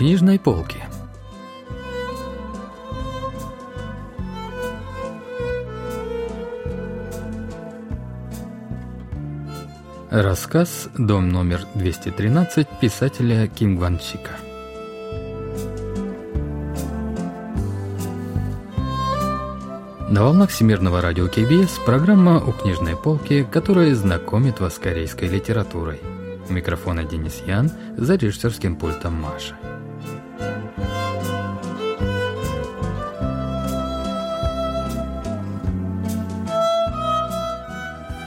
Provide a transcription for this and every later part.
книжной полки. Рассказ «Дом номер 213» писателя Ким Гванчика. На волнах Всемирного радио КБС программа «У книжной полки», которая знакомит вас с корейской литературой. У микрофона Денис Ян, за режиссерским пультом Маша.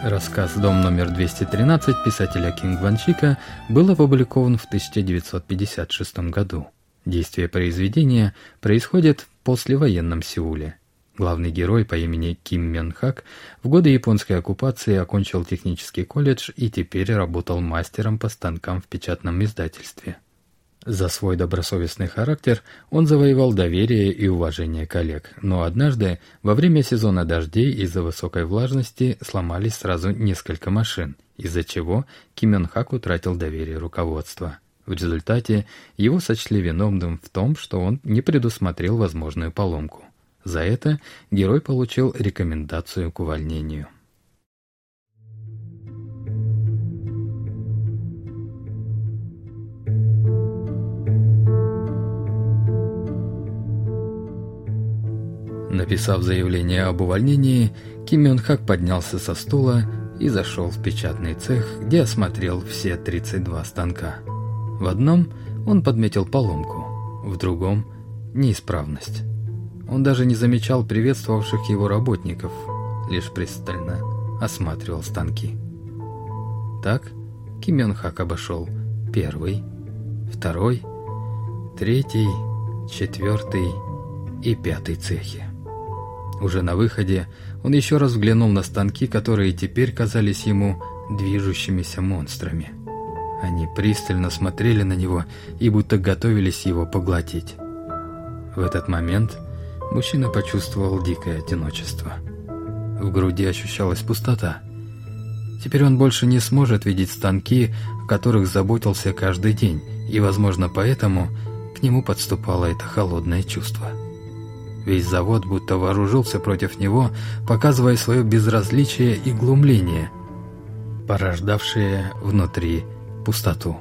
Рассказ «Дом номер 213» писателя Кинг Ванчика был опубликован в 1956 году. Действие произведения происходит в послевоенном Сеуле. Главный герой по имени Ким Мён Хак в годы японской оккупации окончил технический колледж и теперь работал мастером по станкам в печатном издательстве. За свой добросовестный характер он завоевал доверие и уважение коллег, но однажды во время сезона дождей из-за высокой влажности сломались сразу несколько машин, из-за чего Ким Ен Хак утратил доверие руководства. В результате его сочли виновным в том, что он не предусмотрел возможную поломку. За это герой получил рекомендацию к увольнению. Написав заявление об увольнении, Ким Йон Хак поднялся со стула и зашел в печатный цех, где осмотрел все 32 станка. В одном он подметил поломку, в другом – неисправность. Он даже не замечал приветствовавших его работников, лишь пристально осматривал станки. Так Ким Йон Хак обошел первый, второй, третий, четвертый и пятый цехи. Уже на выходе он еще раз взглянул на станки, которые теперь казались ему движущимися монстрами. Они пристально смотрели на него и будто готовились его поглотить. В этот момент мужчина почувствовал дикое одиночество. В груди ощущалась пустота. Теперь он больше не сможет видеть станки, о которых заботился каждый день, и, возможно, поэтому к нему подступало это холодное чувство. Весь завод будто вооружился против него, показывая свое безразличие и глумление, порождавшее внутри пустоту.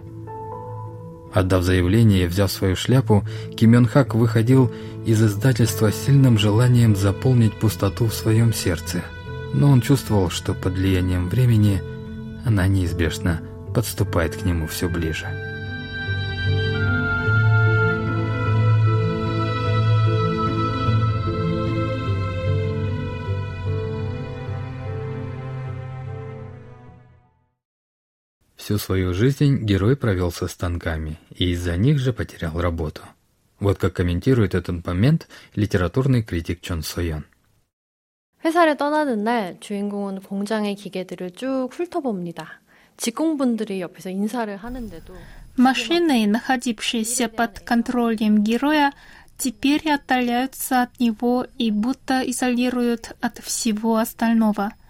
Отдав заявление и взяв свою шляпу, Ким Хак выходил из издательства с сильным желанием заполнить пустоту в своем сердце. Но он чувствовал, что под влиянием времени она неизбежно подступает к нему все ближе. Всю свою жизнь герой провел со станками и из-за них же потерял работу. Вот как комментирует этот момент литературный критик Чон Сойон. 회사를 떠나는 날 주인공은 공장의 기계들을 쭉 훑어봅니다. 직공분들이 옆에서 인사를 하는데도 Машины, находившиеся под контролем героя, теперь отдаляются от него и будто изолируют от всего остального –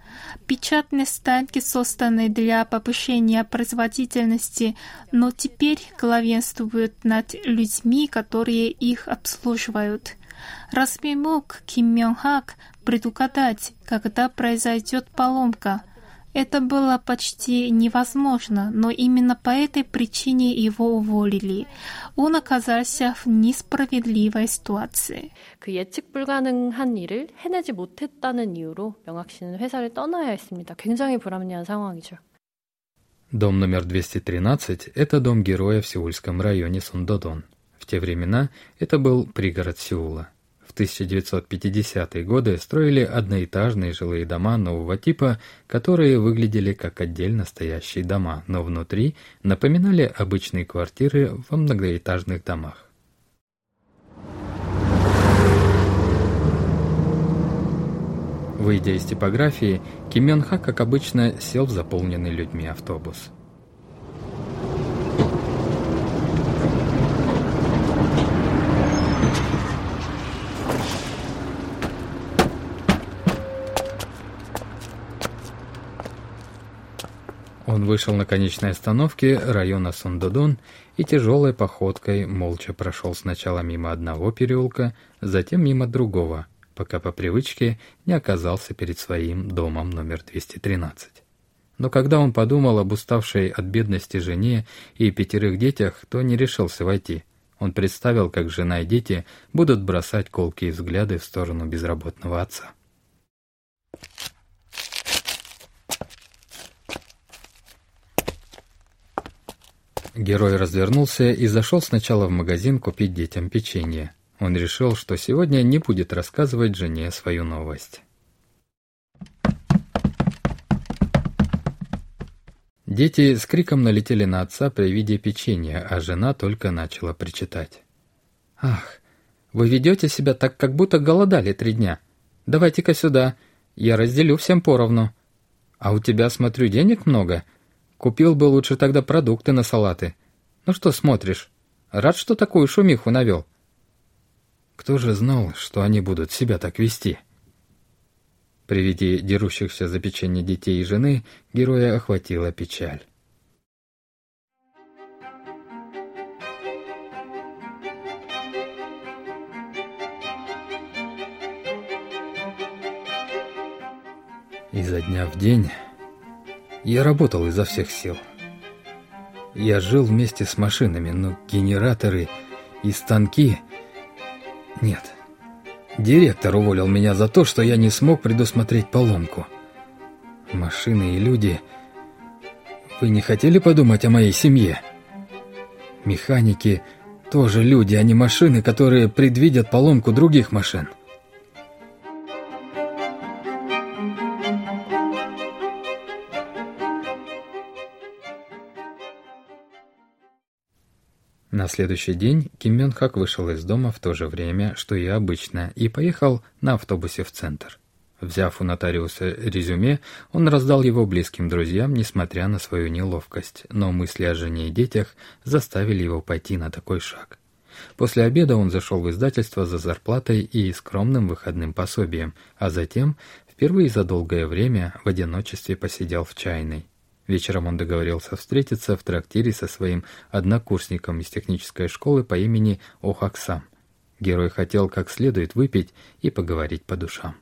Печатные станки созданы для повышения производительности, но теперь главенствуют над людьми, которые их обслуживают. Разве мог Ким Мён Хак предугадать, когда произойдет поломка? Это было почти невозможно, но именно по этой причине его уволили. Он оказался в несправедливой ситуации. 그 예측 불가능한 일을 해내지 못했다는 이유로 명학 씨는 회사를 떠나야 했습니다. 굉장히 불합리한 상황이죠. Дом номер 213 – это дом героя в сеульском районе Сундодон. В те времена это был пригород Сеула. В 1950-е годы строили одноэтажные жилые дома нового типа, которые выглядели как отдельно стоящие дома, но внутри напоминали обычные квартиры во многоэтажных домах. Выйдя из типографии, Ким Ха, как обычно, сел в заполненный людьми автобус. Он вышел на конечной остановке района Сундодон и тяжелой походкой молча прошел сначала мимо одного переулка, затем мимо другого, пока по привычке не оказался перед своим домом номер 213. Но когда он подумал об уставшей от бедности жене и пятерых детях, то не решился войти. Он представил, как жена и дети будут бросать колкие взгляды в сторону безработного отца. Герой развернулся и зашел сначала в магазин купить детям печенье. Он решил, что сегодня не будет рассказывать жене свою новость. Дети с криком налетели на отца при виде печенья, а жена только начала причитать. «Ах, вы ведете себя так, как будто голодали три дня. Давайте-ка сюда, я разделю всем поровну. А у тебя, смотрю, денег много. Купил бы лучше тогда продукты на салаты. Ну что смотришь? Рад, что такую шумиху навел?» Кто же знал, что они будут себя так вести?» При виде дерущихся за печенье детей и жены героя охватила печаль. Изо дня в день я работал изо всех сил. Я жил вместе с машинами, но генераторы и станки... Нет, Директор уволил меня за то, что я не смог предусмотреть поломку. Машины и люди... Вы не хотели подумать о моей семье? Механики тоже люди, а не машины, которые предвидят поломку других машин. На следующий день Ким Мён Хак вышел из дома в то же время, что и обычно, и поехал на автобусе в центр. Взяв у нотариуса резюме, он раздал его близким друзьям, несмотря на свою неловкость, но мысли о жене и детях заставили его пойти на такой шаг. После обеда он зашел в издательство за зарплатой и скромным выходным пособием, а затем, впервые за долгое время, в одиночестве посидел в чайной. Вечером он договорился встретиться в трактире со своим однокурсником из технической школы по имени Охаксам. Герой хотел как следует выпить и поговорить по душам.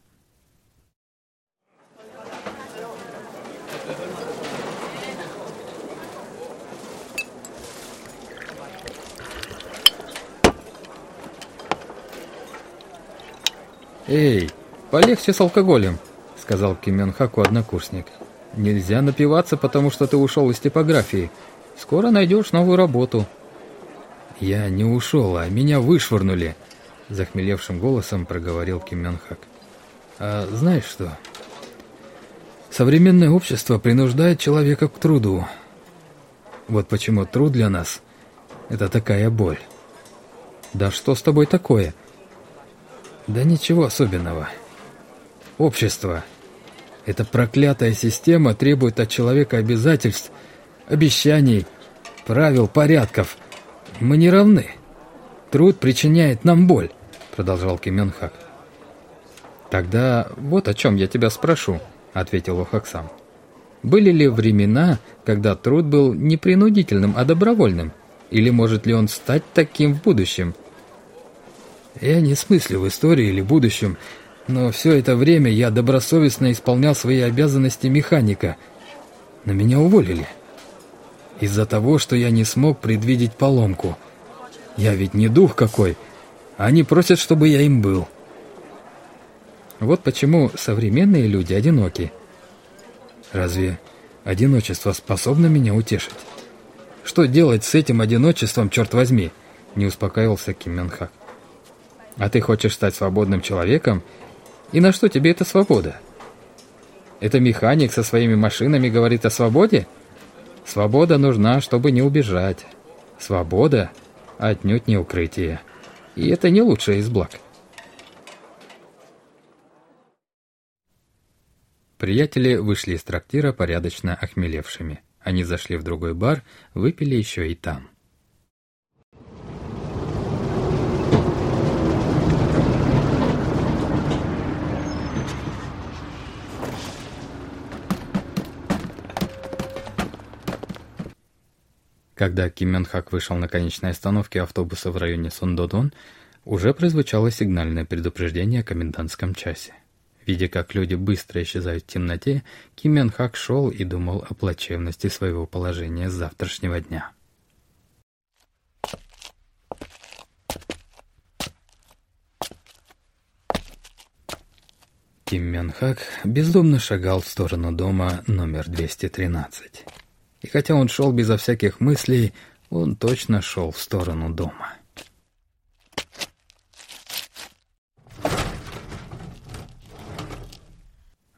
«Эй, полегче с алкоголем», — сказал Ким Хаку однокурсник. Нельзя напиваться, потому что ты ушел из типографии. Скоро найдешь новую работу. Я не ушел, а меня вышвырнули, захмелевшим голосом проговорил Ким Мён. А знаешь что? Современное общество принуждает человека к труду. Вот почему труд для нас — это такая боль. Да что с тобой такое? Да ничего особенного. Общество — эта проклятая система требует от человека обязательств, обещаний, правил, порядков. Мы не равны. Труд причиняет нам боль, продолжал Ким. Тогда вот о чем я тебя спрошу, ответил Охаксам. Были ли времена, когда труд был не принудительным, а добровольным? Или может ли он стать таким в будущем? Я не смыслю в истории или будущем, но все это время я добросовестно исполнял свои обязанности механика. Но меня уволили. Из-за того, что я не смог предвидеть поломку. Я ведь не дух какой. Они просят, чтобы я им был. Вот почему современные люди одиноки. Разве одиночество способно меня утешить? Что делать с этим одиночеством, черт возьми? Не успокаивался Ким Мён. А ты хочешь стать свободным человеком и на что тебе эта свобода? Это механик со своими машинами говорит о свободе? Свобода нужна, чтобы не убежать. Свобода отнюдь не укрытие. И это не лучшее из благ. Приятели вышли из трактира порядочно охмелевшими. Они зашли в другой бар, выпили еще и там. Когда Ким Мён Хак вышел на конечной остановке автобуса в районе Сундодон, уже прозвучало сигнальное предупреждение о комендантском часе. Видя, как люди быстро исчезают в темноте, Ким Мён Хак шел и думал о плачевности своего положения с завтрашнего дня. Ким Мён Хак бездумно шагал в сторону дома номер 213. И хотя он шел безо всяких мыслей, он точно шел в сторону дома.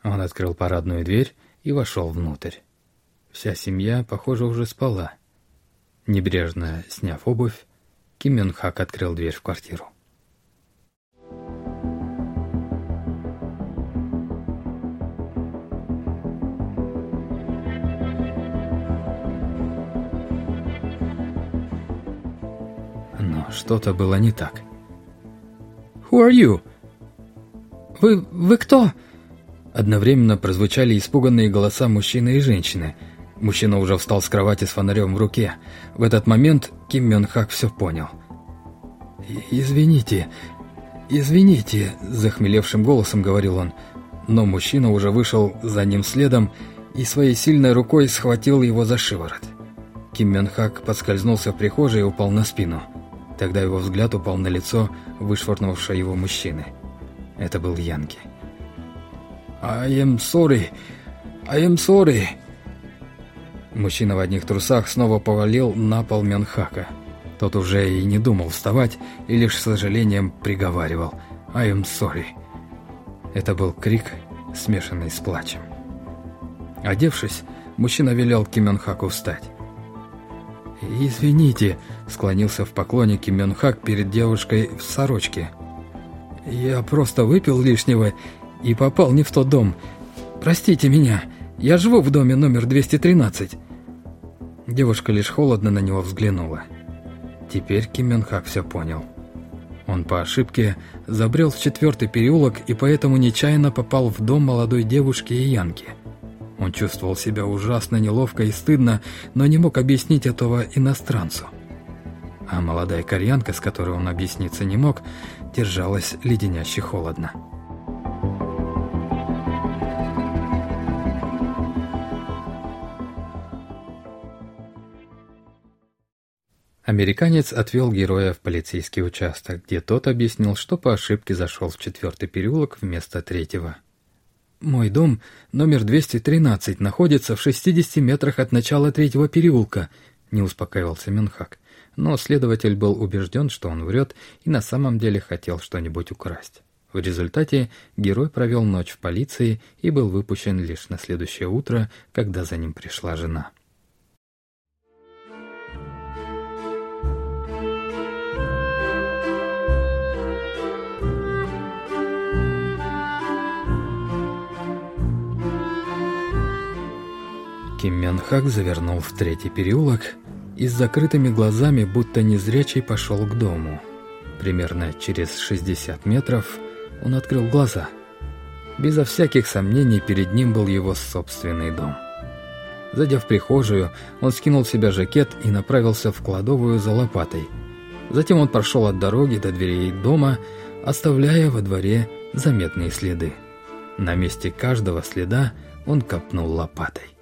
Он открыл парадную дверь и вошел внутрь. Вся семья, похоже, уже спала. Небрежно сняв обувь, Ким Мюн Хак открыл дверь в квартиру. Что-то было не так. «Who are you?» «Вы... вы кто?» Одновременно прозвучали испуганные голоса мужчины и женщины. Мужчина уже встал с кровати с фонарем в руке. В этот момент Ким Мён Хак все понял. «Извините, извините», — захмелевшим голосом говорил он. Но мужчина уже вышел за ним следом и своей сильной рукой схватил его за шиворот. Ким Мён Хак подскользнулся в прихожей и упал на спину. Тогда его взгляд упал на лицо вышвырнувшего его мужчины. Это был Янки. «I am sorry! I am sorry!» Мужчина в одних трусах снова повалил на пол Мёнхака. Тот уже и не думал вставать, и лишь с сожалением приговаривал «I am sorry». Это был крик, смешанный с плачем. Одевшись, мужчина велел Кимёнхаку встать. «Извините», — склонился в поклоне Ким Хак перед девушкой в сорочке. «Я просто выпил лишнего и попал не в тот дом. Простите меня, я живу в доме номер 213». Девушка лишь холодно на него взглянула. Теперь Ким Хак все понял. Он по ошибке забрел в четвертый переулок и поэтому нечаянно попал в дом молодой девушки и Янки — он чувствовал себя ужасно неловко и стыдно, но не мог объяснить этого иностранцу. А молодая кореянка, с которой он объясниться не мог, держалась леденяще холодно. Американец отвел героя в полицейский участок, где тот объяснил, что по ошибке зашел в четвертый переулок вместо третьего. Мой дом, номер 213, находится в 60 метрах от начала третьего переулка, не успокаивался Менхак. Но следователь был убежден, что он врет и на самом деле хотел что-нибудь украсть. В результате герой провел ночь в полиции и был выпущен лишь на следующее утро, когда за ним пришла жена. Ким Мян Хак завернул в третий переулок и с закрытыми глазами, будто незрячий, пошел к дому. Примерно через 60 метров он открыл глаза. Безо всяких сомнений перед ним был его собственный дом. Зайдя в прихожую, он скинул с себя жакет и направился в кладовую за лопатой. Затем он прошел от дороги до дверей дома, оставляя во дворе заметные следы. На месте каждого следа он копнул лопатой.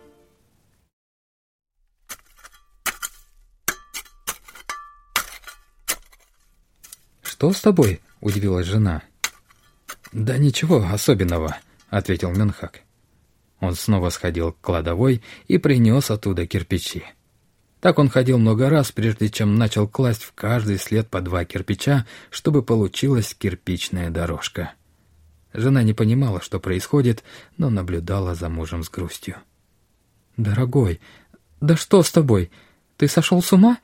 «Что с тобой?» – удивилась жена. «Да ничего особенного», – ответил Менхак. Он снова сходил к кладовой и принес оттуда кирпичи. Так он ходил много раз, прежде чем начал класть в каждый след по два кирпича, чтобы получилась кирпичная дорожка. Жена не понимала, что происходит, но наблюдала за мужем с грустью. «Дорогой, да что с тобой? Ты сошел с ума?»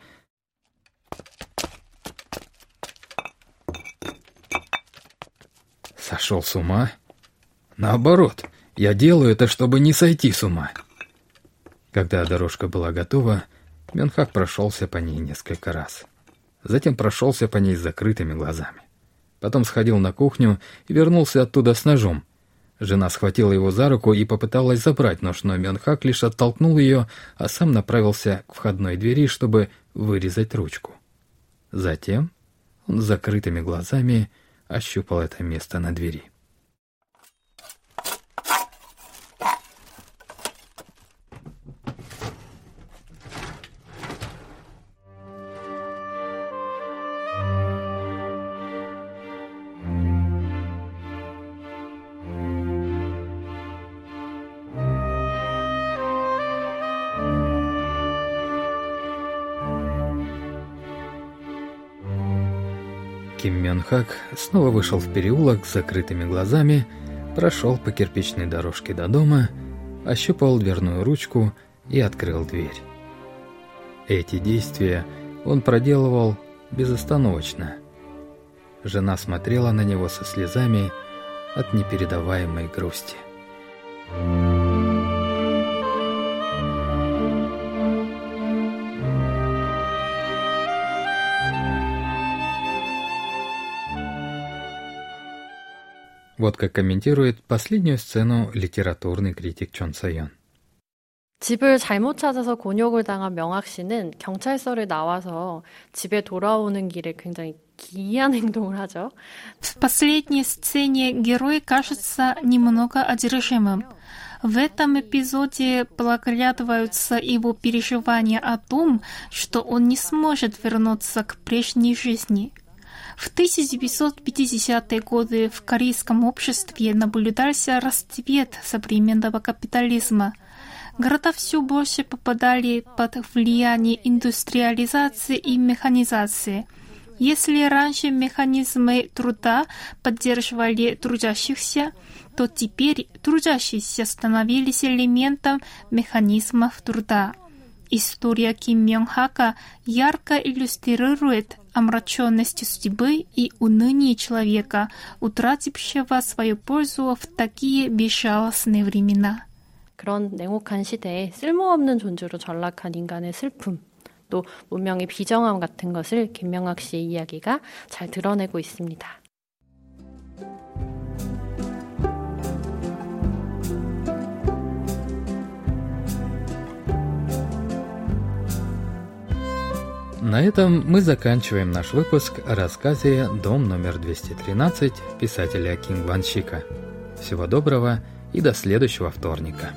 Сошел с ума? Наоборот, я делаю это, чтобы не сойти с ума. Когда дорожка была готова, Менхак прошелся по ней несколько раз. Затем прошелся по ней с закрытыми глазами. Потом сходил на кухню и вернулся оттуда с ножом. Жена схватила его за руку и попыталась забрать нож, но Мёнхак лишь оттолкнул ее, а сам направился к входной двери, чтобы вырезать ручку. Затем он с закрытыми глазами ощупал это место на двери. Ким Мён Хак снова вышел в переулок с закрытыми глазами, прошел по кирпичной дорожке до дома, ощупал дверную ручку и открыл дверь. Эти действия он проделывал безостановочно. Жена смотрела на него со слезами от непередаваемой грусти. Thank you. Вот как комментирует последнюю сцену литературный критик Чон Сайон. 집을 잘못 찾아서 곤욕을 당한 명학 씨는 경찰서를 나와서 집에 돌아오는 길에 굉장히 기이한 행동을 하죠. В последней сцене герой кажется немного одержимым. В этом эпизоде проглядываются его переживания о том, что он не сможет вернуться к прежней жизни – в 1950-е годы в корейском обществе наблюдался расцвет современного капитализма. Города все больше попадали под влияние индустриализации и механизации. Если раньше механизмы труда поддерживали трудящихся, то теперь трудящиеся становились элементом механизмов труда. История Ким Мён Хака ярко иллюстрирует омраченность судьбы и уныние человека, утратившего свою пользу в такие безжалостные времена. 그런 냉혹한 시대에 쓸모없는 존재로 전락한 인간의 슬픔, 또 문명의 비정함 같은 것을 김명학 씨의 이야기가 잘 드러내고 있습니다. На этом мы заканчиваем наш выпуск о рассказе «Дом номер 213» писателя Кинг Ван Шика. Всего доброго и до следующего вторника.